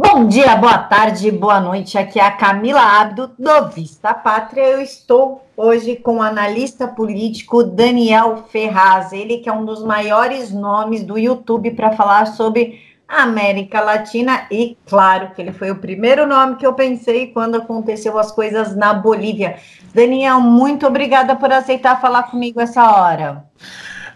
Bom dia, boa tarde, boa noite. Aqui é a Camila Abdo, do Vista Pátria. Eu estou hoje com o analista político Daniel Ferraz, ele que é um dos maiores nomes do YouTube para falar sobre a América Latina e, claro, que ele foi o primeiro nome que eu pensei quando aconteceu as coisas na Bolívia. Daniel, muito obrigada por aceitar falar comigo essa hora.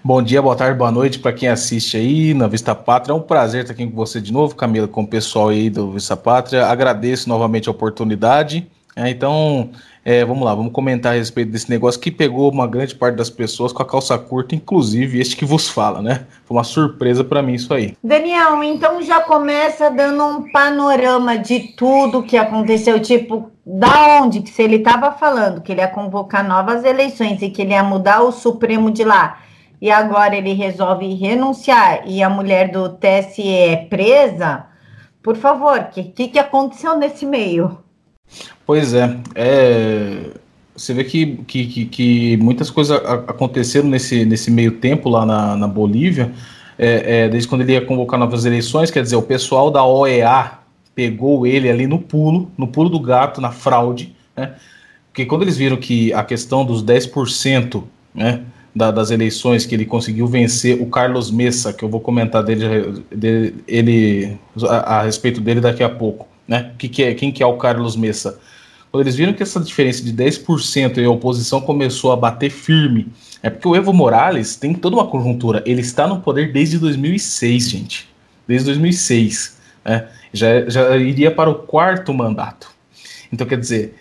Bom dia, boa tarde, boa noite para quem assiste aí na Vista Pátria. É um prazer estar aqui com você de novo, Camila, com o pessoal aí do Vista Pátria. Agradeço novamente a oportunidade. É, então, é, vamos lá, vamos comentar a respeito desse negócio que pegou uma grande parte das pessoas com a calça curta, inclusive este que vos fala, né? Foi uma surpresa para mim isso aí. Daniel, então já começa dando um panorama de tudo que aconteceu, tipo, da onde que se ele estava falando que ele ia convocar novas eleições e que ele ia mudar o Supremo de lá e agora ele resolve renunciar e a mulher do TSE é presa, por favor, o que, que, aconteceu nesse meio? Pois é, é você vê que, que, que, que, muitas coisas aconteceram nesse, nesse meio tempo lá na, na Bolívia, é, é, desde quando ele ia convocar novas eleições, quer dizer, o pessoal da OEA pegou ele ali no pulo, no pulo do gato, na fraude, né? Porque quando eles viram que a questão dos 10%, né, da, das eleições que ele conseguiu vencer o Carlos Messa, que eu vou comentar dele, dele ele, a, a, respeito dele daqui a pouco. Né? Que que é, quem que é o Carlos Messa? Quando eles viram que essa diferença de 10% e a oposição começou a bater firme, é porque o Evo Morales tem toda uma conjuntura. Ele está no poder desde 2006, gente. Desde 2006. Né? Já, já iria para o quarto mandato. Então, quer dizer,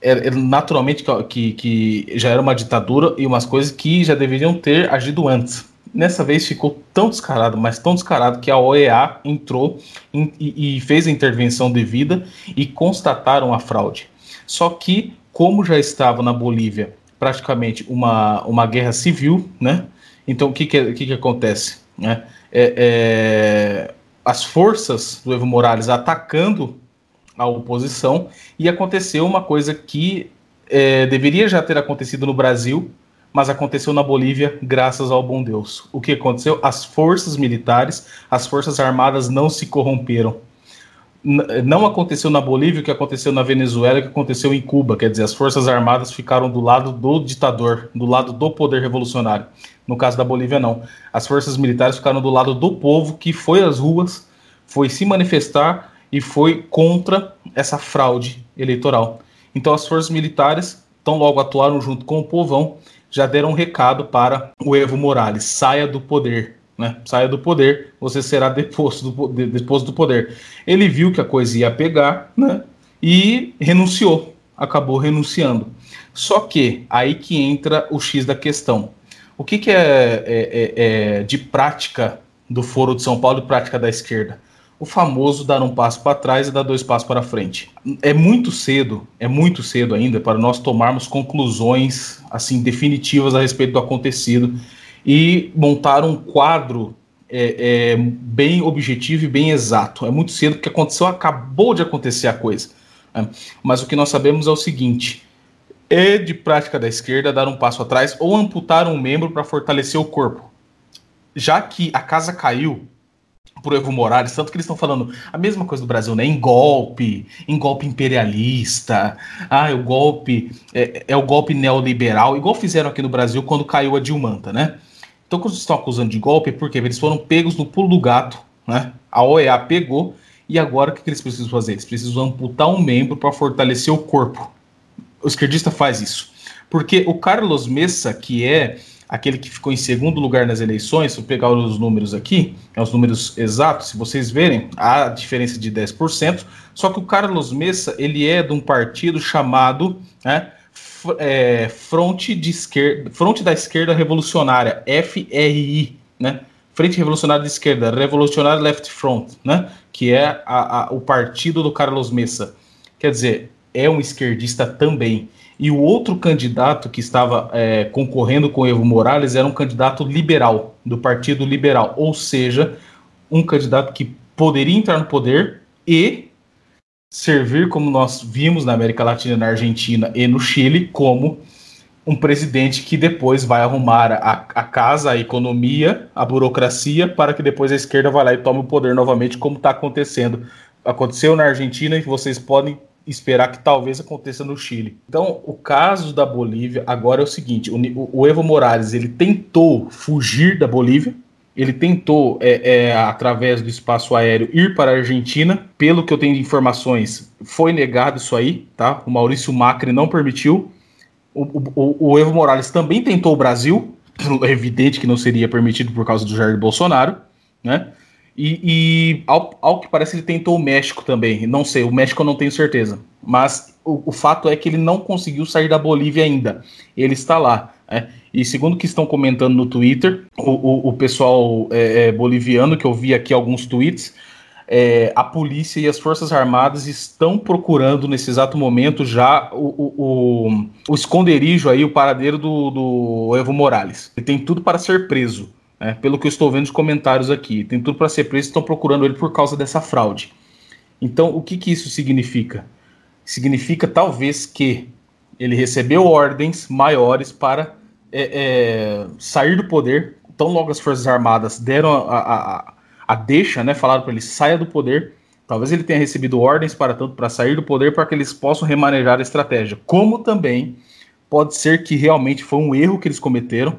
é, é, naturalmente que, que já era uma ditadura e umas coisas que já deveriam ter agido antes. Nessa vez ficou tão descarado, mas tão descarado que a OEA entrou e, e fez a intervenção devida e constataram a fraude. Só que, como já estava na Bolívia praticamente uma, uma guerra civil, né? Então o que, que, que, que acontece? Né? É, é, as forças do Evo Morales atacando a oposição, e aconteceu uma coisa que é, deveria já ter acontecido no Brasil, mas aconteceu na Bolívia, graças ao bom Deus. O que aconteceu? As forças militares, as forças armadas não se corromperam. N não aconteceu na Bolívia o que aconteceu na Venezuela, o que aconteceu em Cuba. Quer dizer, as forças armadas ficaram do lado do ditador, do lado do poder revolucionário. No caso da Bolívia, não. As forças militares ficaram do lado do povo que foi às ruas, foi se manifestar e foi contra essa fraude eleitoral. Então as forças militares, tão logo atuaram junto com o povão, já deram um recado para o Evo Morales: saia do poder. Né? Saia do poder, você será deposto do, deposto do poder. Ele viu que a coisa ia pegar né? e renunciou, acabou renunciando. Só que aí que entra o X da questão. O que, que é, é, é, é de prática do Foro de São Paulo e prática da esquerda? O famoso dar um passo para trás e dar dois passos para frente. É muito cedo, é muito cedo ainda para nós tomarmos conclusões assim definitivas a respeito do acontecido e montar um quadro é, é, bem objetivo e bem exato. É muito cedo porque aconteceu, acabou de acontecer a coisa. Né? Mas o que nós sabemos é o seguinte: é de prática da esquerda dar um passo atrás ou amputar um membro para fortalecer o corpo. Já que a casa caiu, pro Evo Morales, tanto que eles estão falando a mesma coisa do Brasil, né? Em golpe, em golpe imperialista, ah, o golpe é, é, o golpe neoliberal, igual fizeram aqui no Brasil quando caiu a Dilmanta, né? Então, quando estão acusando de golpe, é porque eles foram pegos no pulo do gato, né? A OEA pegou e agora o que, que eles precisam fazer? Eles precisam amputar um membro para fortalecer o corpo. O esquerdista faz isso. Porque o Carlos Messa, que é aquele que ficou em segundo lugar nas eleições, se eu pegar os números aqui, é os números exatos, se vocês verem, há diferença de 10%, só que o Carlos Messa, ele é de um partido chamado né, é, Fronte, de Esquerda, Fronte da Esquerda Revolucionária, FRI, né? Frente Revolucionária de Esquerda, Revolutionary Left Front, né? Que é a, a, o partido do Carlos Messa. Quer dizer, é um esquerdista também. E o outro candidato que estava é, concorrendo com Evo Morales era um candidato liberal, do Partido Liberal, ou seja, um candidato que poderia entrar no poder e servir, como nós vimos na América Latina, na Argentina e no Chile, como um presidente que depois vai arrumar a, a, casa, a economia, a burocracia, para que depois a esquerda vá lá e tome o poder novamente, como está acontecendo. Aconteceu na Argentina e vocês podem esperar que talvez aconteça no Chile. Então, o caso da Bolívia agora é o seguinte: o, o Evo Morales ele tentou fugir da Bolívia, ele tentou, é, é, através do espaço aéreo, ir para a Argentina. Pelo que eu tenho de informações, foi negado isso aí, tá? O Maurício Macri não permitiu. O, o, o Evo Morales também tentou o Brasil, é evidente que não seria permitido por causa do Jair Bolsonaro, né? E, e ao, ao, que parece, ele tentou o México também. Não sei, o México eu não tenho certeza. Mas o, o fato é que ele não conseguiu sair da Bolívia ainda. Ele está lá. É. E segundo o que estão comentando no Twitter, o, o, o pessoal é, é, boliviano, que eu vi aqui alguns tweets, é, a polícia e as Forças Armadas estão procurando nesse exato momento já o, o, o esconderijo aí, o paradeiro do, do, Evo Morales. Ele tem tudo para ser preso, né, pelo que eu estou vendo nos comentários aqui. Tem tudo para ser preso, estão procurando ele por causa dessa fraude. Então, o que, que isso significa? Significa talvez que ele recebeu ordens maiores para é, é, sair do poder. Tão logo as Forças Armadas deram a, a, a deixa, né? Falaram para ele saia do poder. Talvez ele tenha recebido ordens para tanto para sair do poder para que eles possam remanejar a estratégia. Como também pode ser que realmente foi um erro que eles cometeram,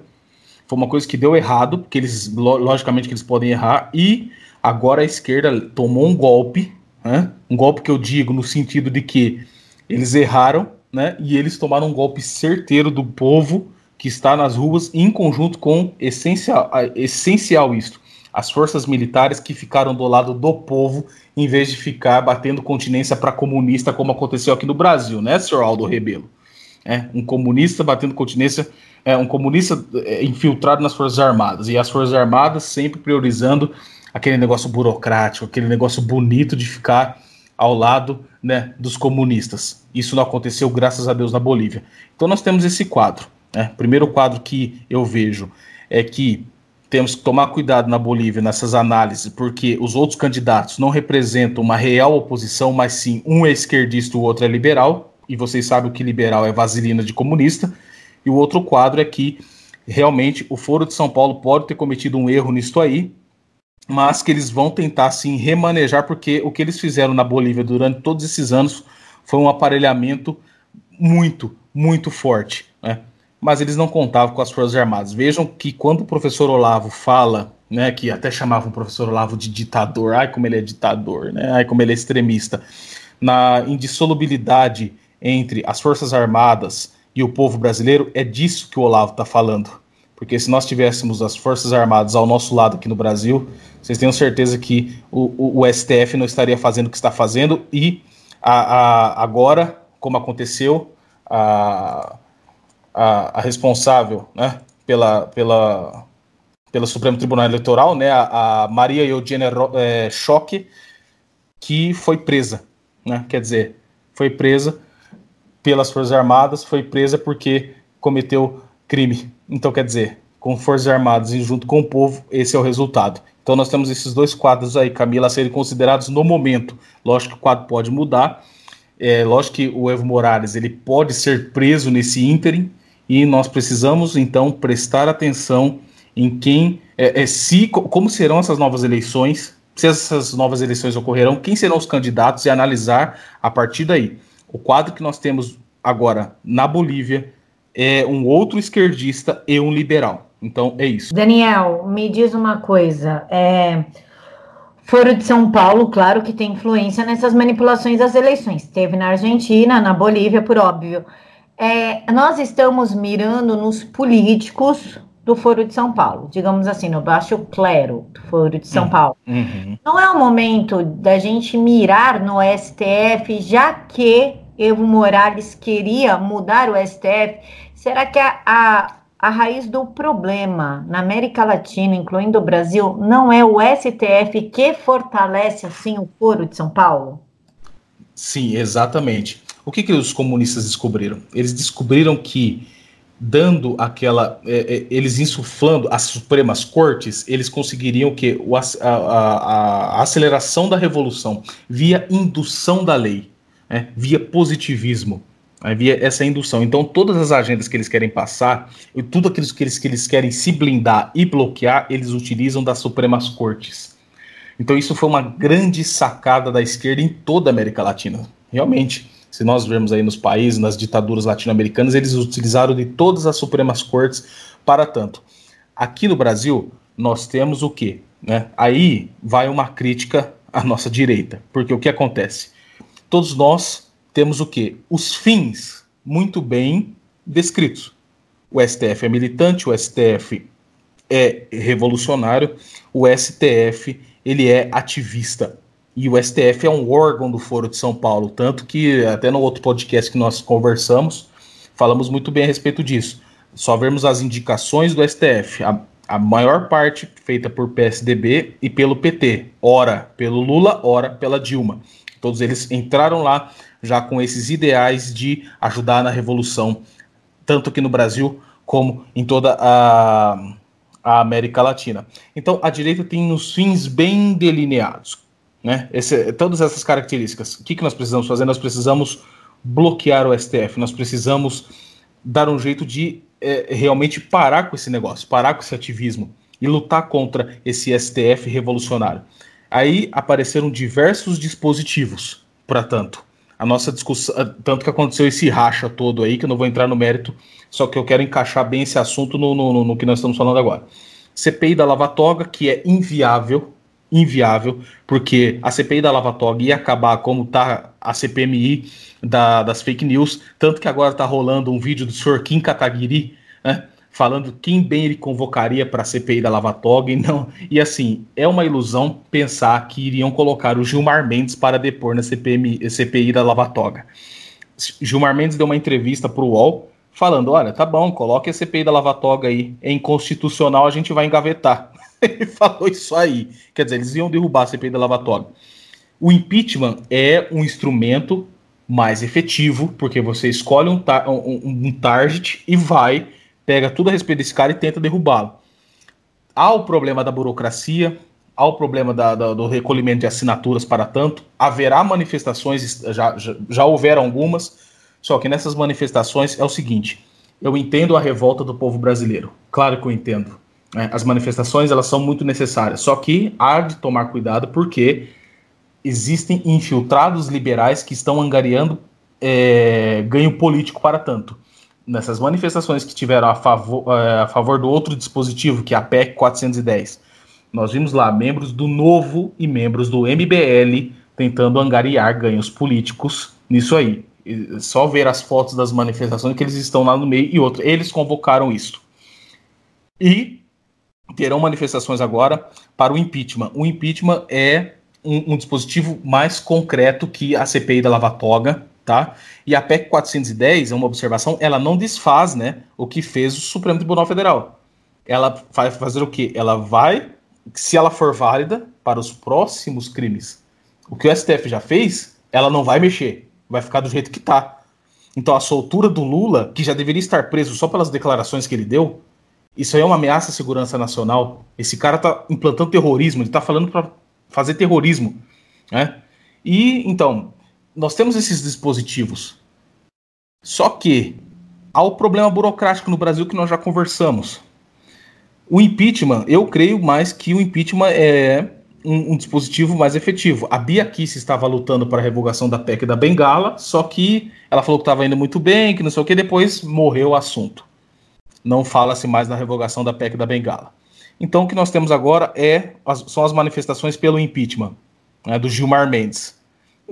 foi uma coisa que deu errado, porque eles logicamente que eles podem errar e agora a esquerda tomou um golpe, né? um golpe que eu digo no sentido de que eles erraram, né? E eles tomaram um golpe certeiro do povo que está nas ruas, em conjunto com essencial, essencial isto, as forças militares que ficaram do lado do povo, em vez de ficar batendo continência para comunista, como aconteceu aqui no Brasil, né, senhor Aldo Rebelo? É, um comunista batendo continência, é, um comunista é, infiltrado nas Forças Armadas, e as Forças Armadas sempre priorizando aquele negócio burocrático, aquele negócio bonito de ficar ao lado né, dos comunistas. Isso não aconteceu, graças a Deus, na Bolívia. Então nós temos esse quadro. Né? Primeiro quadro que eu vejo é que temos que tomar cuidado na Bolívia nessas análises, porque os outros candidatos não representam uma real oposição, mas sim um é esquerdista e o outro é liberal, e vocês sabem que liberal é vaselina de comunista. E o outro quadro é que realmente o Foro de São Paulo pode ter cometido um erro nisso aí, mas que eles vão tentar sim remanejar, porque o que eles fizeram na Bolívia durante todos esses anos foi um aparelhamento muito, muito forte. Né? mas eles não contavam com as Forças Armadas. Vejam que quando o professor Olavo fala, né, que até chamavam o professor Olavo de ditador, ai como ele é ditador, né, ai como ele é extremista, na indissolubilidade entre as Forças Armadas e o povo brasileiro, é disso que o Olavo está falando. Porque se nós tivéssemos as Forças Armadas ao nosso lado aqui no Brasil, vocês tenham certeza que o, o, o STF não estaria fazendo o que está fazendo e a, a, agora, como aconteceu, a, a, responsável né, pela, pela, pelo Supremo Tribunal Eleitoral, né, a, Maria Eugênia é, Choque, que foi presa. Né, quer dizer, foi presa pelas Forças Armadas, foi presa porque cometeu crime. Então, quer dizer, com Forças Armadas e junto com o povo, esse é o resultado. Então, nós temos esses dois quadros aí, Camila, a serem considerados no momento. Lógico que o quadro pode mudar. É, lógico que o Evo Morales ele pode ser preso nesse ínterim, e nós precisamos então prestar atenção em quem, é, é, se, como serão essas novas eleições, se essas novas eleições ocorrerão, quem serão os candidatos e analisar a partir daí. O quadro que nós temos agora na Bolívia é um outro esquerdista e um liberal. Então é isso. Daniel, me diz uma coisa. É, Foro de São Paulo, claro que tem influência nessas manipulações das eleições. Teve na Argentina, na Bolívia, por óbvio. É, nós estamos mirando nos políticos do Foro de São Paulo, digamos assim, no baixo clero do Foro de São uhum. Paulo. Uhum. Não é o momento da gente mirar no STF, já que Evo Morales queria mudar o STF? Será que a, a, a raiz do problema na América Latina, incluindo o Brasil, não é o STF que fortalece assim o Foro de São Paulo? Sim, exatamente. O que, que os comunistas descobriram? Eles descobriram que dando aquela, é, é, eles insuflando as Supremas Cortes, eles conseguiriam que o, a, a, a, aceleração da revolução via indução da lei, né, via positivismo, né, via essa indução. Então, todas as agendas que eles querem passar, e tudo aquilo que eles, que eles querem se blindar e bloquear, eles utilizam das Supremas Cortes. Então isso foi uma grande sacada da esquerda em toda a América Latina. Realmente, se nós vermos aí nos países, nas ditaduras latino-americanas, eles utilizaram de todas as supremas cortes para tanto. Aqui no Brasil, nós temos o quê? Né? Aí vai uma crítica à nossa direita, porque o que acontece? Todos nós temos o quê? Os fins muito bem descritos. O STF é militante, o STF é revolucionário, o STF ele é ativista. E o STF é um órgão do Foro de São Paulo, tanto que até no outro podcast que nós conversamos, falamos muito bem a respeito disso. Só vermos as indicações do STF, a, a maior parte feita por PSDB e pelo PT, ora pelo Lula, ora pela Dilma. Todos eles entraram lá já com esses ideais de ajudar na revolução, tanto aqui no Brasil como em toda a, a América Latina. Então, a direita tem os fins bem delineados. Né? Esse, todas essas características. O que, que nós precisamos fazer? Nós precisamos bloquear o STF, nós precisamos dar um jeito de é, realmente parar com esse negócio, parar com esse ativismo e lutar contra esse STF revolucionário. Aí apareceram diversos dispositivos para tanto. A nossa discussão, tanto que aconteceu esse racha todo aí, que eu não vou entrar no mérito, só que eu quero encaixar bem esse assunto no, no, no que nós estamos falando agora. CPI da Lava Toga, que é inviável, inviável, porque a CPI da Lava Toga ia acabar como tá a CPMI da, das fake news, tanto que agora tá rolando um vídeo do Sr. Kim Kataguiri, né, falando quem bem ele convocaria para a CPI da Lava Toga e não. E assim, é uma ilusão pensar que iriam colocar o Gilmar Mendes para depor na CPMI, CPI da Lava Toga. Gilmar Mendes deu uma entrevista para o UOL falando: olha, tá bom, coloque a CPI da Lava Toga aí, é inconstitucional, a gente vai engavetar. Ele falou isso aí. Quer dizer, eles iam derrubar a CPI da Lava Toga. O impeachment é um instrumento mais efetivo, porque você escolhe um, tar um, um target e vai pega tudo a respeito desse cara e tenta derrubá-lo. Há o problema da burocracia, há o problema da, da, do recolhimento de assinaturas para tanto, haverá manifestações, já, já, já houveram algumas, só que nessas manifestações é o seguinte: eu entendo a revolta do povo brasileiro, claro que eu entendo. Né? As manifestações elas são muito necessárias, só que há de tomar cuidado porque existem infiltrados liberais que estão angariando é, ganho político para tanto nessas manifestações que tiveram a favor, é, a favor do outro dispositivo, que é a PEC 410, nós vimos lá membros do Novo e membros do MBL tentando angariar ganhos políticos nisso aí. Só ver as fotos das manifestações que eles estão lá no meio e outro. Eles convocaram isso. E terão manifestações agora para o impeachment. O impeachment é um, um dispositivo mais concreto que a CPI da Lava Toga, tá? E a PEC 410, é uma observação, ela não desfaz, né, o que fez o Supremo Tribunal Federal. Ela vai fazer o quê? Ela vai, se ela for válida, para os próximos crimes. O que o STF já fez, ela não vai mexer, vai ficar do jeito que tá. Então a soltura do Lula, que já deveria estar preso só pelas declarações que ele deu, isso aí é uma ameaça à segurança nacional. Esse cara tá implantando terrorismo, ele tá falando para fazer terrorismo, né? E então, nós temos esses dispositivos. Só que há o problema burocrático no Brasil que nós já conversamos. O impeachment, eu creio mais que o impeachment é um, um dispositivo mais efetivo. A Bia Kiss estava lutando para a revogação da PEC da Bengala, só que ela falou que estava indo muito bem, que não sei o que, depois morreu o assunto. Não fala-se mais na revogação da PEC da Bengala. Então o que nós temos agora é são as manifestações pelo impeachment né, do Gilmar Mendes.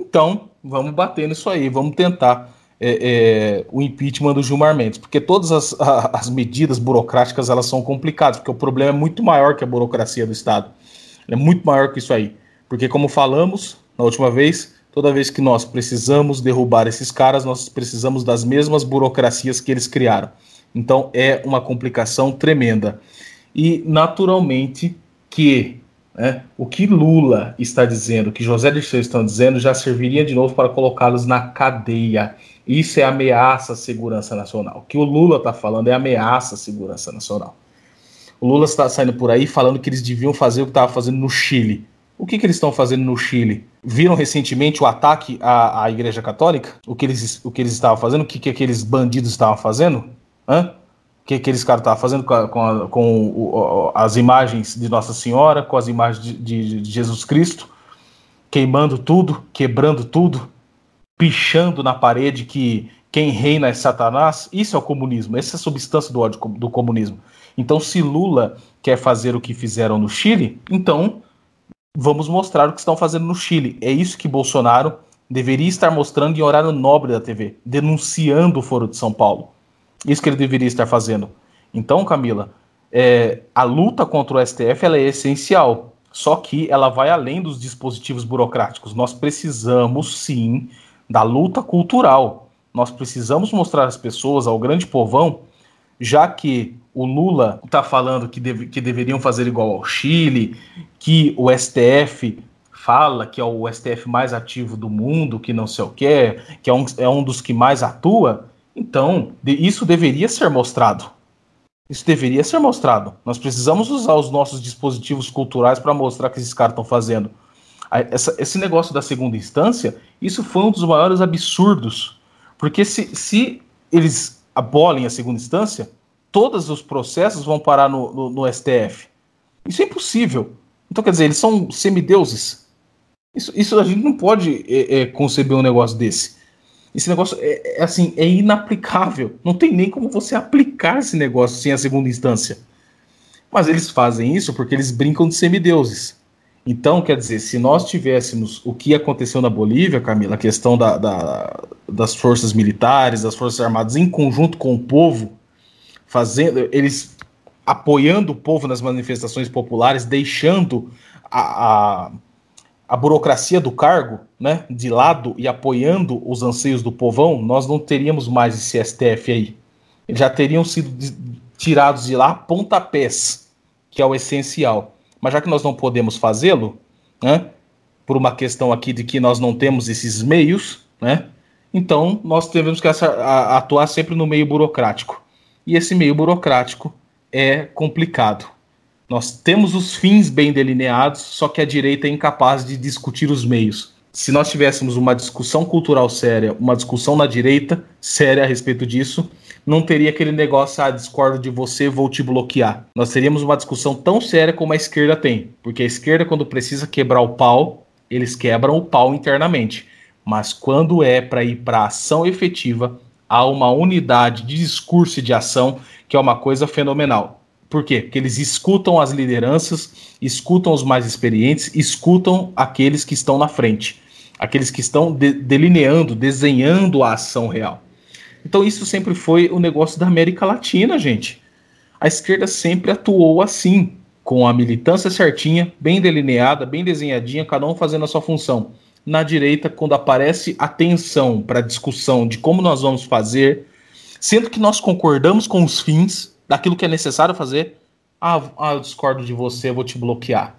Então, vamos bater nisso aí, vamos tentar é, é, o impeachment do Gilmar Mendes, porque todas as, a, as medidas burocráticas elas são complicadas, porque o problema é muito maior que a burocracia do Estado. É muito maior que isso aí. Porque, como falamos na última vez, toda vez que nós precisamos derrubar esses caras, nós precisamos das mesmas burocracias que eles criaram. Então é uma complicação tremenda. E, naturalmente, que né? O que Lula está dizendo, o que José Dirceu estão dizendo, já serviria de novo para colocá-los na cadeia. Isso é ameaça à segurança nacional. O que o Lula está falando é ameaça à segurança nacional. O Lula está saindo por aí falando que eles deviam fazer o que estava fazendo no Chile. O que, que eles estão fazendo no Chile? Viram recentemente o ataque à, à Igreja Católica? O que eles, o que eles estavam fazendo? O que, que aqueles bandidos estavam fazendo? Hã? Que aqueles caras estavam fazendo com, a, com, a, com o, as imagens de Nossa Senhora, com as imagens de, de, de, Jesus Cristo, queimando tudo, quebrando tudo, pichando na parede que quem reina é Satanás. Isso é o comunismo, essa é a substância do ódio do comunismo. Então, se Lula quer fazer o que fizeram no Chile, então vamos mostrar o que estão fazendo no Chile. É isso que Bolsonaro deveria estar mostrando em horário nobre da TV, denunciando o Foro de São Paulo. Isso que ele deveria estar fazendo. Então, Camila, é, a luta contra o STF é essencial, só que ela vai além dos dispositivos burocráticos. Nós precisamos, sim, da luta cultural. Nós precisamos mostrar às pessoas, ao grande povão, já que o Lula está falando que, deve, que deveriam fazer igual ao Chile, que o STF fala que é o STF mais ativo do mundo, que não sei o que, que é um, é um dos que mais atua, então isso deveria ser mostrado. Isso deveria ser mostrado. Nós precisamos usar os nossos dispositivos culturais para mostrar o que esses caras estão fazendo. Essa, esse negócio da segunda instância, isso foi um dos maiores absurdos. Porque se, se eles abolem a segunda instância, todos os processos vão parar no, no, no STF. Isso é impossível. Então, quer dizer, eles são semideuses. Isso, isso a gente não pode é, é, conceber um negócio desse. Esse negócio é, é, assim, é inaplicável. Não tem nem como você aplicar esse negócio sem a segunda instância. Mas eles fazem isso porque eles brincam de semideuses. Então, quer dizer, se nós tivéssemos o que aconteceu na Bolívia, Camila, a questão da, da, das forças militares, das forças armadas em conjunto com o povo, fazendo, eles apoiando o povo nas manifestações populares, deixando a, a, a, burocracia do cargo né, de lado e apoiando os anseios do povão, nós não teríamos mais esse STF aí. Já teriam sido tirados de lá pontapés, que é o essencial. Mas já que nós não podemos fazê-lo, né, por uma questão aqui de que nós não temos esses meios, né, então nós temos que atuar sempre no meio burocrático e esse meio burocrático é complicado. Nós temos os fins bem delineados, só que a direita é incapaz de discutir os meios. Se nós tivéssemos uma discussão cultural séria, uma discussão na direita séria a respeito disso, não teria aquele negócio, ah, discordo de você, vou te bloquear. Nós teríamos uma discussão tão séria como a esquerda tem. Porque a esquerda, quando precisa quebrar o pau, eles quebram o pau internamente. Mas quando é para ir para ação efetiva, há uma unidade de discurso e de ação que é uma coisa fenomenal. Por quê? Porque eles escutam as lideranças, escutam os mais experientes, escutam aqueles que estão na frente, aqueles que estão de delineando, desenhando a ação real. Então, isso sempre foi o negócio da América Latina, gente. A esquerda sempre atuou assim, com a militância certinha, bem delineada, bem desenhadinha, cada um fazendo a sua função na direita quando aparece atenção para a discussão de como nós vamos fazer, sendo que nós concordamos com os fins daquilo que é necessário fazer. Ah, ah, eu discordo de você, eu vou te bloquear.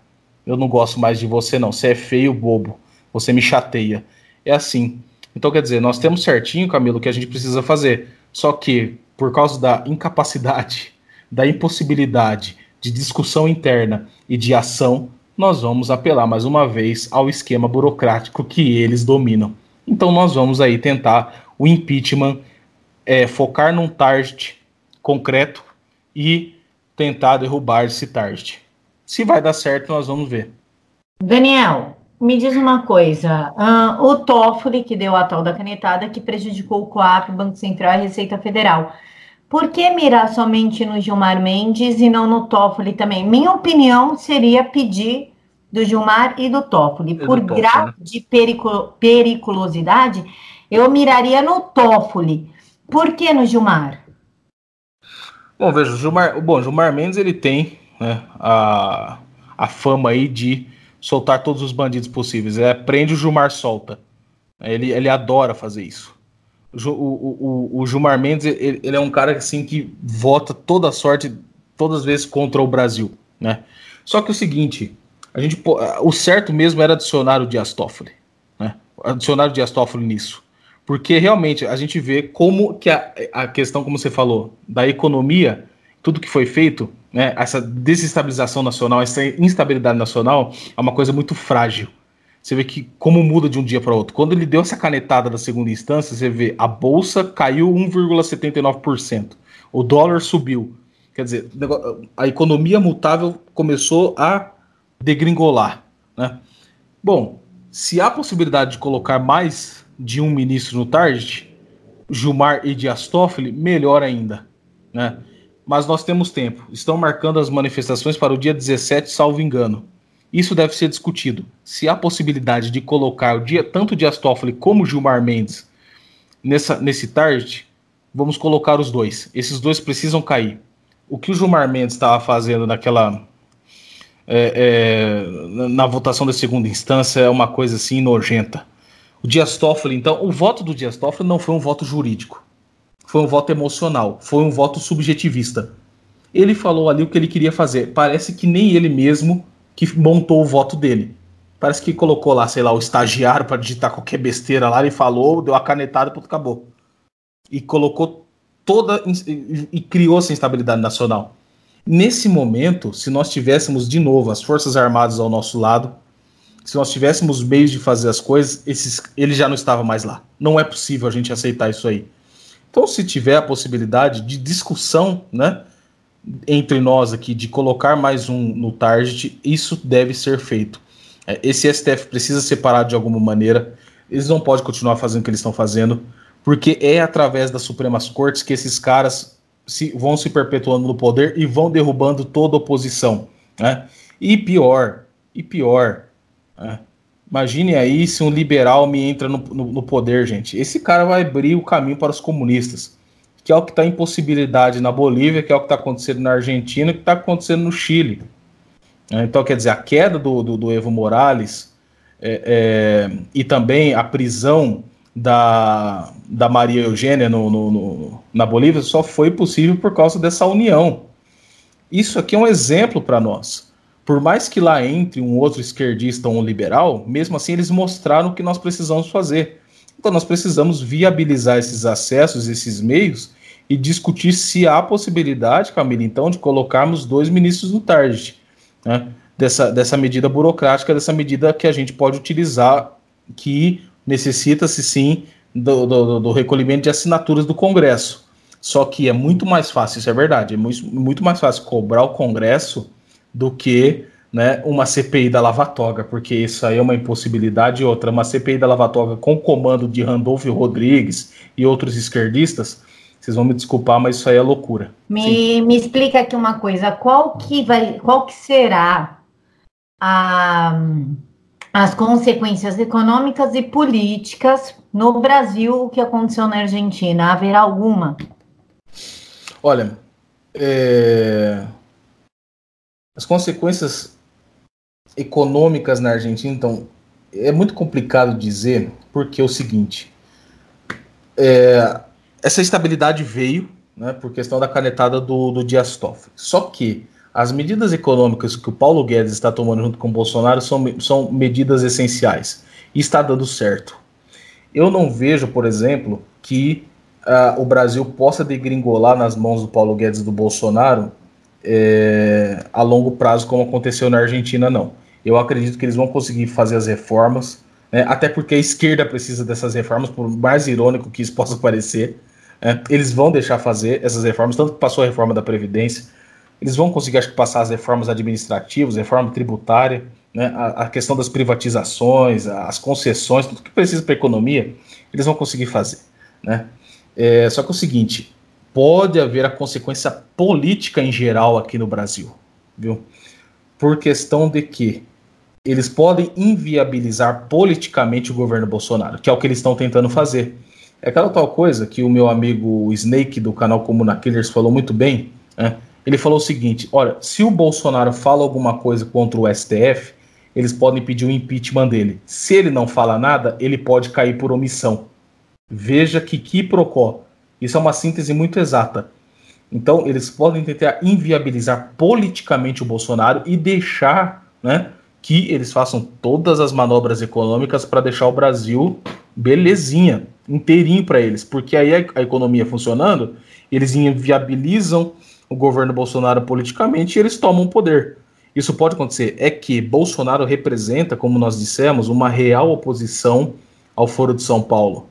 Eu não gosto mais de você, não. Você é feio, bobo. Você me chateia. É assim. Então, quer dizer, nós temos certinho, Camilo, o que a gente precisa fazer. Só que, por causa da incapacidade, da impossibilidade de discussão interna e de ação, nós vamos apelar mais uma vez ao esquema burocrático que eles dominam. Então nós vamos aí tentar o impeachment, é, focar num target concreto e tentar derrubar esse target. Se vai dar certo, nós vamos ver. Daniel, me diz uma coisa. Uh, o Toffoli, que deu a tal da canetada, que prejudicou o COAP, o Banco Central e a Receita Federal. Por que mirar somente no Gilmar Mendes e não no Toffoli também? Minha opinião seria pedir do Gilmar e do Toffoli. Por grau né? de periculosidade, eu miraria no Toffoli. Por que no Gilmar? Bom, veja, o Gilmar, bom, Gilmar Mendes ele tem né, a, a fama aí de soltar todos os bandidos possíveis. É, prende o Gilmar solta. Ele, ele adora fazer isso. O, o, o, o Gilmar Mendes ele, ele, é um cara assim que vota toda sorte, todas as vezes contra o Brasil, né? Só que o seguinte, a gente, o certo mesmo era adicionar o Dias Toffoli, né? Adicionar o Dias Toffoli nisso. Porque realmente a gente vê como que a, a questão, como você falou, da economia, tudo que foi feito, né, essa desestabilização nacional, essa instabilidade nacional, é uma coisa muito frágil. Você vê que como muda de um dia para outro. Quando ele deu essa canetada da segunda instância, você vê a bolsa caiu 1,79%. o dólar subiu. Quer dizer, a economia mutável começou a degringolar. Né? Bom, se há possibilidade de colocar mais de um ministro no target, Gilmar e Dias Toffoli, melhor ainda. Né? Mas nós temos tempo. Estão marcando as manifestações para o dia 17, salvo engano. Isso deve ser discutido. Se há possibilidade de colocar o dia tanto Dias Toffoli como Gilmar Mendes nessa, nesse target, vamos colocar os dois. Esses dois precisam cair. O que o Gilmar Mendes estava fazendo naquela. É, é, na votação da segunda instância é uma coisa assim nojenta. O Dias Toffoli, então, o voto do Dias Toffoli não foi um voto jurídico, foi um voto emocional, foi um voto subjetivista. Ele falou ali o que ele queria fazer. Parece que nem ele mesmo que montou o voto dele. Parece que colocou lá, sei lá, o estagiário para digitar qualquer besteira lá, ele falou, deu a canetada e acabou. E colocou toda e criou essa instabilidade nacional. Nesse momento, se nós tivéssemos de novo as Forças Armadas ao nosso lado, se nós tivéssemos meios de fazer as coisas, esses, ele já não estava mais lá. Não é possível a gente aceitar isso aí. Então, se tiver a possibilidade de discussão, né, entre nós aqui de colocar mais um no target, isso deve ser feito. É, esse STF precisa ser parado de alguma maneira. Eles não podem continuar fazendo o que eles estão fazendo, porque é através das Supremas Cortes que esses caras se, vão se perpetuando no poder e vão derrubando toda oposição. Né? E pior, e pior, né? imagine aí se um liberal me entra no, no, no poder, gente. Esse cara vai abrir o caminho para os comunistas que é o que está em possibilidade na Bolívia, que é o que está acontecendo na Argentina, que está acontecendo no Chile. É, então, quer dizer, a queda do, do, do Evo Morales é, é, e também a prisão da, da Maria Eugênia no, no, no, na Bolívia só foi possível por causa dessa união. Isso aqui é um exemplo para nós. Por mais que lá entre um outro esquerdista ou um liberal, mesmo assim eles mostraram o que nós precisamos fazer então, nós precisamos viabilizar esses acessos, esses meios, e discutir se há possibilidade, Camila, então, de colocarmos dois ministros no target, né? dessa, dessa medida burocrática, dessa medida que a gente pode utilizar, que necessita-se sim do, do, do, recolhimento de assinaturas do Congresso. Só que é muito mais fácil, isso é verdade, é muito, mais fácil cobrar o Congresso do que né, uma CPI da Lavatoga, porque isso aí é uma impossibilidade. E outra, uma CPI da Lavatoga com comando de Randolfo Rodrigues e outros esquerdistas, vocês vão me desculpar, mas isso aí é loucura. Me, me explica aqui uma coisa, qual que vai, qual que será a, as consequências econômicas e políticas no Brasil o que aconteceu na Argentina? Haverá alguma? Olha, é... as consequências econômicas na Argentina, então, é muito complicado dizer, porque é o seguinte: é, essa estabilidade veio né, por questão da canetada do, do Dias Toffoli. Só que as medidas econômicas que o Paulo Guedes está tomando junto com o Bolsonaro são, são medidas essenciais e está dando certo. Eu não vejo, por exemplo, que uh, o Brasil possa degringolar nas mãos do Paulo Guedes e do Bolsonaro é, a longo prazo, como aconteceu na Argentina, não. Eu acredito que eles vão conseguir fazer as reformas, né, até porque a esquerda precisa dessas reformas, por mais irônico que isso possa parecer. Né, eles vão deixar fazer essas reformas, tanto que passou a reforma da Previdência, eles vão conseguir, acho que, passar as reformas administrativas, reforma tributária, né, a, a, questão das privatizações, as concessões, tudo que precisa para a economia, eles vão conseguir fazer. Né? É, só que é o seguinte, pode haver a consequência política em geral aqui no Brasil, viu? Por questão de que eles podem inviabilizar politicamente o governo Bolsonaro, que é o que eles estão tentando fazer. É aquela tal coisa que o meu amigo Snake do canal Comuna Killers falou muito bem. Né? Ele falou o seguinte: olha, se o Bolsonaro fala alguma coisa contra o STF, eles podem pedir o impeachment dele. Se ele não fala nada, ele pode cair por omissão. Veja que que procó. Isso é uma síntese muito exata. Então, eles podem tentar inviabilizar politicamente o Bolsonaro e deixar, né, que eles façam todas as manobras econômicas para deixar o Brasil belezinha, inteirinho para eles, porque aí a, a, economia funcionando, eles inviabilizam o governo Bolsonaro politicamente e eles tomam o poder. Isso pode acontecer. É que Bolsonaro representa, como nós dissemos, uma real oposição ao Foro de São Paulo.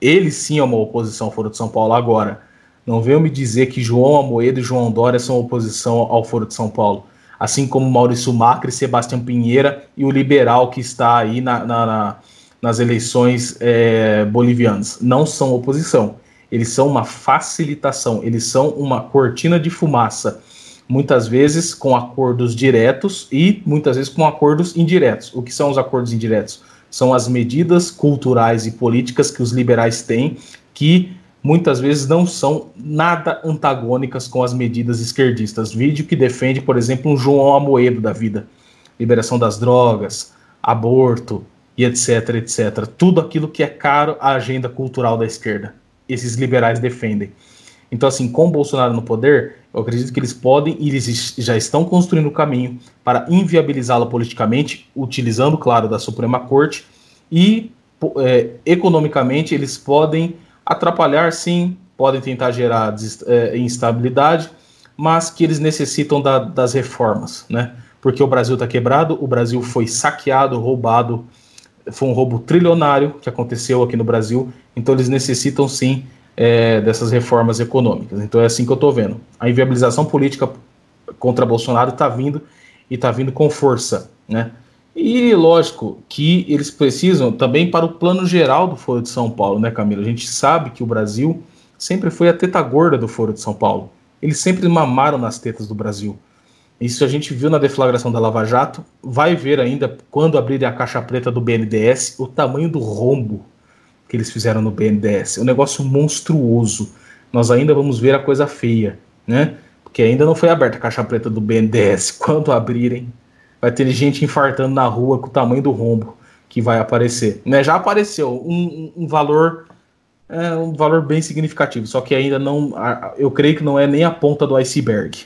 Ele sim é uma oposição Foro de São Paulo agora. Não venham me dizer que João Amoedo e João Dória são oposição ao Foro de São Paulo. Assim como Maurício Macri, Sebastião Pinheira e o liberal que está aí na, na, na, nas eleições é, bolivianas. Não são oposição. Eles são uma facilitação, eles são uma cortina de fumaça. Muitas vezes com acordos diretos e muitas vezes com acordos indiretos. O que são os acordos indiretos? São as medidas culturais e políticas que os liberais têm que muitas vezes não são nada antagônicas com as medidas esquerdistas. Vídeo que defende, por exemplo, um João Amoedo da vida, liberação das drogas, aborto e etc, etc. Tudo aquilo que é caro à agenda cultural da esquerda. Esses liberais defendem. Então, assim, com Bolsonaro no poder, eu acredito que eles podem e eles já estão construindo o caminho para inviabilizá-lo politicamente, utilizando, claro, da Suprema Corte, e é, economicamente eles podem atrapalhar, sim, podem tentar gerar é, instabilidade, mas que eles necessitam da, das reformas, né? Porque o Brasil está quebrado, o Brasil foi saqueado, roubado, foi um roubo trilionário que aconteceu aqui no Brasil, então eles necessitam sim é, dessas reformas econômicas. Então é assim que eu estou vendo. A inviabilização política contra Bolsonaro está vindo e está vindo com força, né? E lógico que eles precisam também para o plano geral do Foro de São Paulo, né, Camila? A gente sabe que o Brasil sempre foi a teta gorda do Foro de São Paulo. Eles sempre mamaram nas tetas do Brasil. Isso a gente viu na deflagração da Lava Jato. Vai ver ainda quando abrirem a caixa preta do BNDES o tamanho do rombo que eles fizeram no BNDES. É um negócio monstruoso. Nós ainda vamos ver a coisa feia, né? Porque ainda não foi aberta a caixa preta do BNDES. Quando abrirem, vai ter gente infartando na rua com o tamanho do rombo que vai aparecer. Né? Já apareceu um, um valor é, um valor bem significativo, só que ainda não, eu creio que não é nem a ponta do iceberg.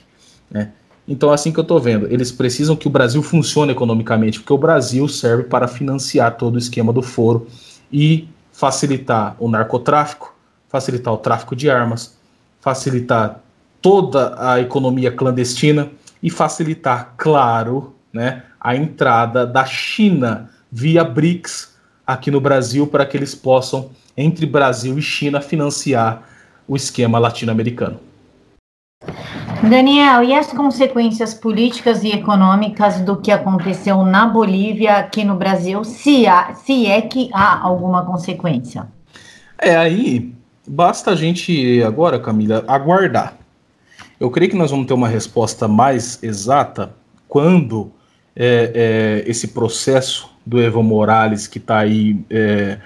Né? Então, assim que eu estou vendo, eles precisam que o Brasil funcione economicamente, porque o Brasil serve para financiar todo o esquema do foro e facilitar o narcotráfico, facilitar o tráfico de armas, facilitar toda a economia clandestina e facilitar, claro, né, a entrada da China via BRICS aqui no Brasil para que eles possam, entre Brasil e China, financiar o esquema latino-americano. Daniel, e as consequências políticas e econômicas do que aconteceu na Bolívia aqui no Brasil, se, há, se é que há alguma consequência? É, aí basta a gente agora, Camila, aguardar. Eu creio que nós vamos ter uma resposta mais exata quando é, é, esse processo do Evo Morales que está aí é,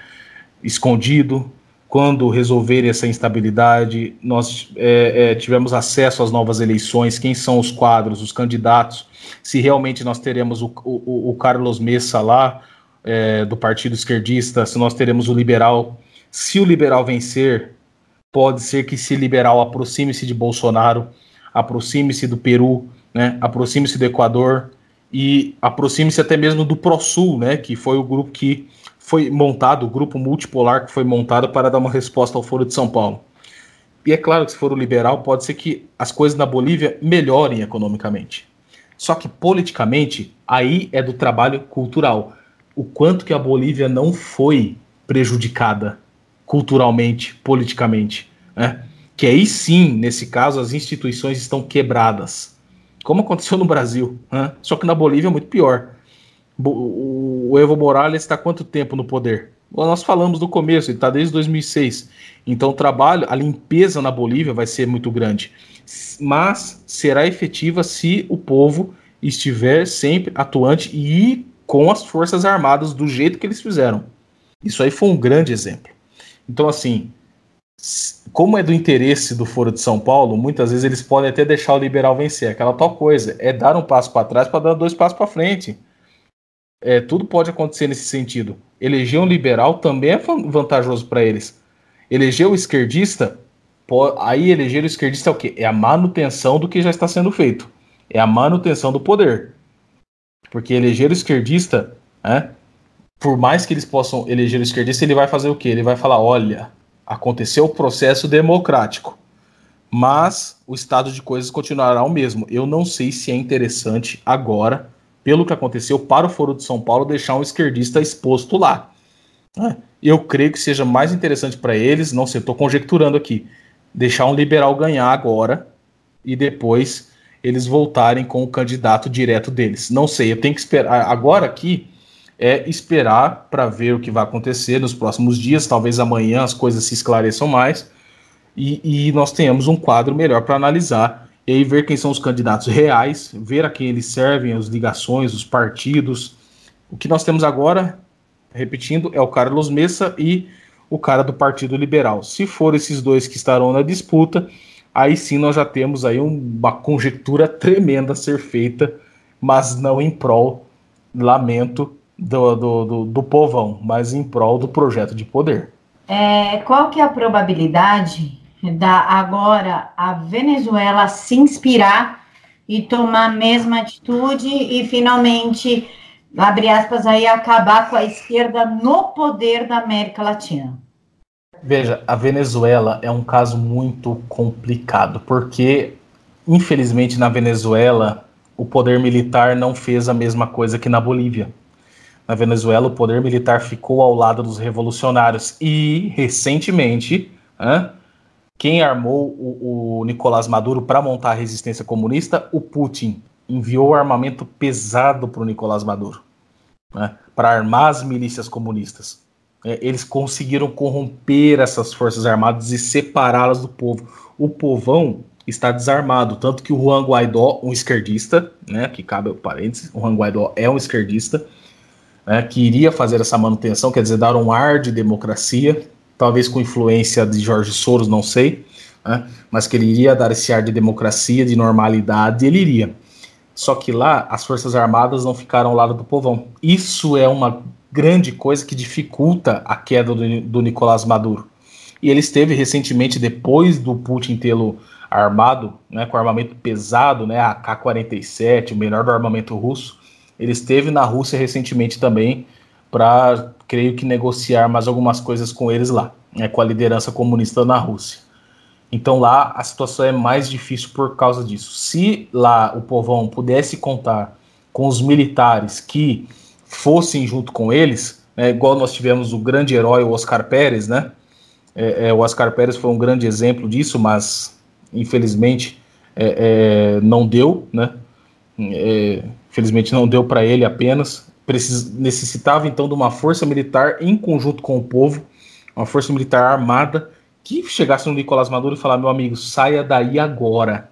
escondido, quando resolverem essa instabilidade, nós é, é, tivemos acesso às novas eleições, quem são os quadros, os candidatos, se realmente nós teremos o, o, o Carlos Messa lá, é, do Partido Esquerdista, se nós teremos o liberal. Se o liberal vencer, pode ser que se liberal aproxime-se de Bolsonaro, aproxime-se do Peru, né, aproxime-se do Equador, e aproxime-se até mesmo do ProSul, né, que foi o grupo que foi montado, o grupo multipolar que foi montado para dar uma resposta ao Foro de São Paulo. E é claro que se for o liberal, pode ser que as coisas na Bolívia melhorem economicamente. Só que politicamente, aí é do trabalho cultural. O quanto que a Bolívia não foi prejudicada culturalmente, politicamente. Né? Que aí sim, nesse caso, as instituições estão quebradas como aconteceu no Brasil. Né? Só que na Bolívia é muito pior. O Evo Morales está quanto tempo no poder? Nós falamos no começo, ele está desde 2006. Então o trabalho, a limpeza na Bolívia vai ser muito grande. Mas será efetiva se o povo estiver sempre atuante e com as forças armadas do jeito que eles fizeram. Isso aí foi um grande exemplo. Então, assim, como é do interesse do Foro de São Paulo, muitas vezes eles podem até deixar o liberal vencer. Aquela tal coisa, é dar um passo para trás para dar dois passos para frente. É, tudo pode acontecer nesse sentido. Eleger um liberal também é vantajoso para eles. Eleger o esquerdista, aí eleger o esquerdista é o quê? É a manutenção do que já está sendo feito. É a manutenção do poder. Porque eleger o esquerdista, né, por mais que eles possam eleger o esquerdista, ele vai fazer o quê? Ele vai falar: olha, Aconteceu o processo democrático, mas o estado de coisas continuará o mesmo. Eu não sei se é interessante agora, pelo que aconteceu, para o Foro de São Paulo deixar um esquerdista exposto lá. É, eu creio que seja mais interessante para eles, não sei, estou conjecturando aqui, deixar um liberal ganhar agora e depois eles voltarem com o candidato direto deles. Não sei, eu tenho que esperar. Agora aqui é esperar para ver o que vai acontecer nos próximos dias. Talvez amanhã as coisas se esclareçam mais e, e nós tenhamos um quadro melhor para analisar e aí ver quem são os candidatos reais, ver a quem eles servem, as ligações, os partidos. O que nós temos agora, repetindo, é o Carlos Messa e o cara do Partido Liberal. Se for esses dois que estarão na disputa, aí sim nós já temos aí uma conjectura tremenda a ser feita, mas não em prol, lamento, do, do, do, do povão, mas em prol do projeto de poder. É, qual que é a probabilidade da agora a Venezuela se inspirar e tomar a mesma atitude e finalmente, abre aspas, aí acabar com a esquerda no poder da América Latina? Veja, a Venezuela é um caso muito complicado, porque infelizmente na Venezuela o poder militar não fez a mesma coisa que na Bolívia. Na Venezuela, o poder militar ficou ao lado dos revolucionários e, recentemente, quem armou o, o Nicolás Maduro para montar a resistência comunista? O Putin. Enviou armamento pesado para o Nicolás Maduro, né, para armar as milícias comunistas. É, eles conseguiram corromper essas forças armadas e separá-las do povo. O povão está desarmado, tanto que o Juan Guaidó, um esquerdista, né, que cabe o parênteses, o Juan Guaidó é um esquerdista, né, que iria fazer essa manutenção, quer dizer, dar um ar de democracia, talvez com influência de Jorge Soros, não sei, né? mas que ele iria dar esse ar de democracia, de normalidade, ele iria. Só que lá as Forças Armadas não ficaram ao lado do povão. Isso é uma grande coisa que dificulta a queda do, do Nicolás Maduro. E ele esteve recentemente, depois do Putin tê-lo armado, né, com armamento pesado, né, a K-47, o melhor do armamento russo, ele esteve na Rússia recentemente também para creio que negociar mais algumas coisas com eles lá, né, com a liderança comunista na Rússia. Então lá a situação é mais difícil por causa disso. Se lá o povão pudesse contar com os militares que fossem junto com eles, né, igual nós tivemos o grande herói o Oscar Pérez, né? É, é, o Oscar Pérez foi um grande exemplo disso, mas infelizmente é, é não deu, né? É, infelizmente não deu para ele apenas precis, necessitava então de uma força militar em conjunto com o povo, uma força militar armada, que chegasse no Nicolás Maduro e falar: meu amigo, saia daí agora,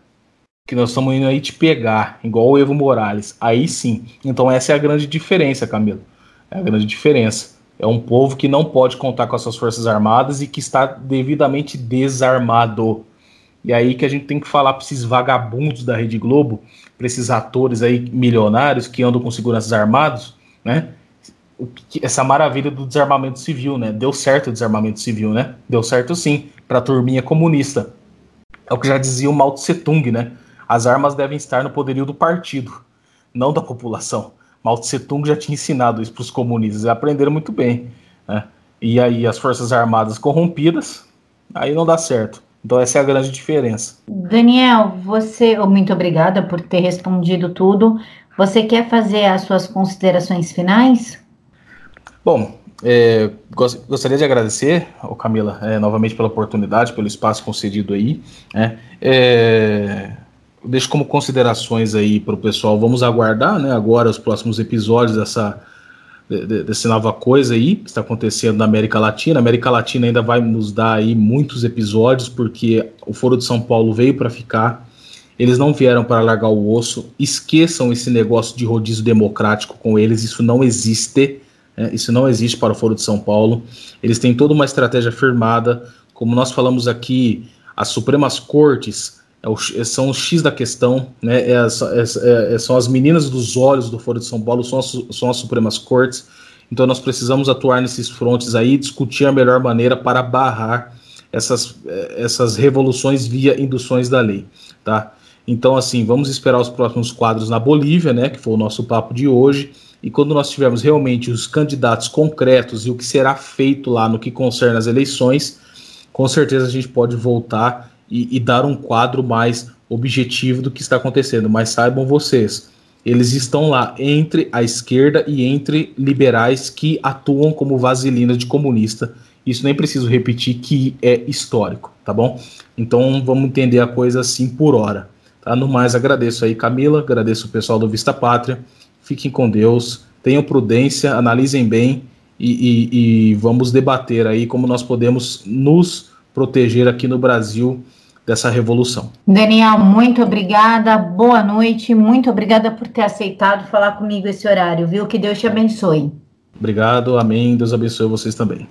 que nós estamos indo aí te pegar, igual o Evo Morales. Aí sim. Então essa é a grande diferença, Camilo. É a grande diferença. É um povo que não pode contar com as suas forças armadas e que está devidamente desarmado. E aí que a gente tem que falar para esses vagabundos da Rede Globo, para esses atores aí milionários que andam com seguranças armados, né? Essa maravilha do desarmamento civil, né? Deu certo o desarmamento civil, né? Deu certo sim, para a turminha comunista. É o que já dizia o Mao Tse Tung, né? As armas devem estar no poderio do partido, não da população. Mao Tse Tung já tinha ensinado isso para os comunistas, e aprenderam muito bem. Né? E aí as forças armadas corrompidas, aí não dá certo. Então essa é a grande diferença. Daniel, você, muito obrigada por ter respondido tudo. Você quer fazer as suas considerações finais? Bom, é, gostaria de agradecer ao Camila é, novamente pela oportunidade, pelo espaço concedido aí. Né? É, deixo como considerações aí para o pessoal. Vamos aguardar, né? Agora os próximos episódios dessa dessa nova coisa aí que está acontecendo na América Latina. A América Latina ainda vai nos dar aí muitos episódios porque o Foro de São Paulo veio para ficar. Eles não vieram para largar o osso. Esqueçam esse negócio de rodízio democrático com eles. Isso não existe. Né? Isso não existe para o Foro de São Paulo. Eles têm toda uma estratégia firmada. Como nós falamos aqui, as Supremas Cortes é o, são o X da questão, né? É, é, é, são as meninas dos olhos do Foro de São Paulo, são as, são as Supremas Cortes. Então nós precisamos atuar nesses frontes aí, discutir a melhor maneira para barrar essas, eh, essas revoluções via induções da lei, tá? Então, assim, vamos esperar os próximos quadros na Bolívia, né, que foi o nosso papo de hoje, e quando nós tivermos realmente os candidatos concretos e o que será feito lá no que concerne as eleições, com certeza a gente pode voltar e, e dar um quadro mais objetivo do que está acontecendo. Mas saibam vocês, eles estão lá entre a esquerda e entre liberais que atuam como vaselina de comunista isso nem preciso repetir que é histórico, tá bom? Então vamos entender a coisa assim por hora. Tá? No mais, agradeço aí, Camila, agradeço o pessoal do Vista Pátria. Fiquem com Deus, tenham prudência, analisem bem e, e, e vamos debater aí como nós podemos nos proteger aqui no Brasil dessa revolução. Daniel, muito obrigada, boa noite, muito obrigada por ter aceitado falar comigo esse horário, viu? Que Deus te abençoe. Obrigado, amém, Deus abençoe vocês também.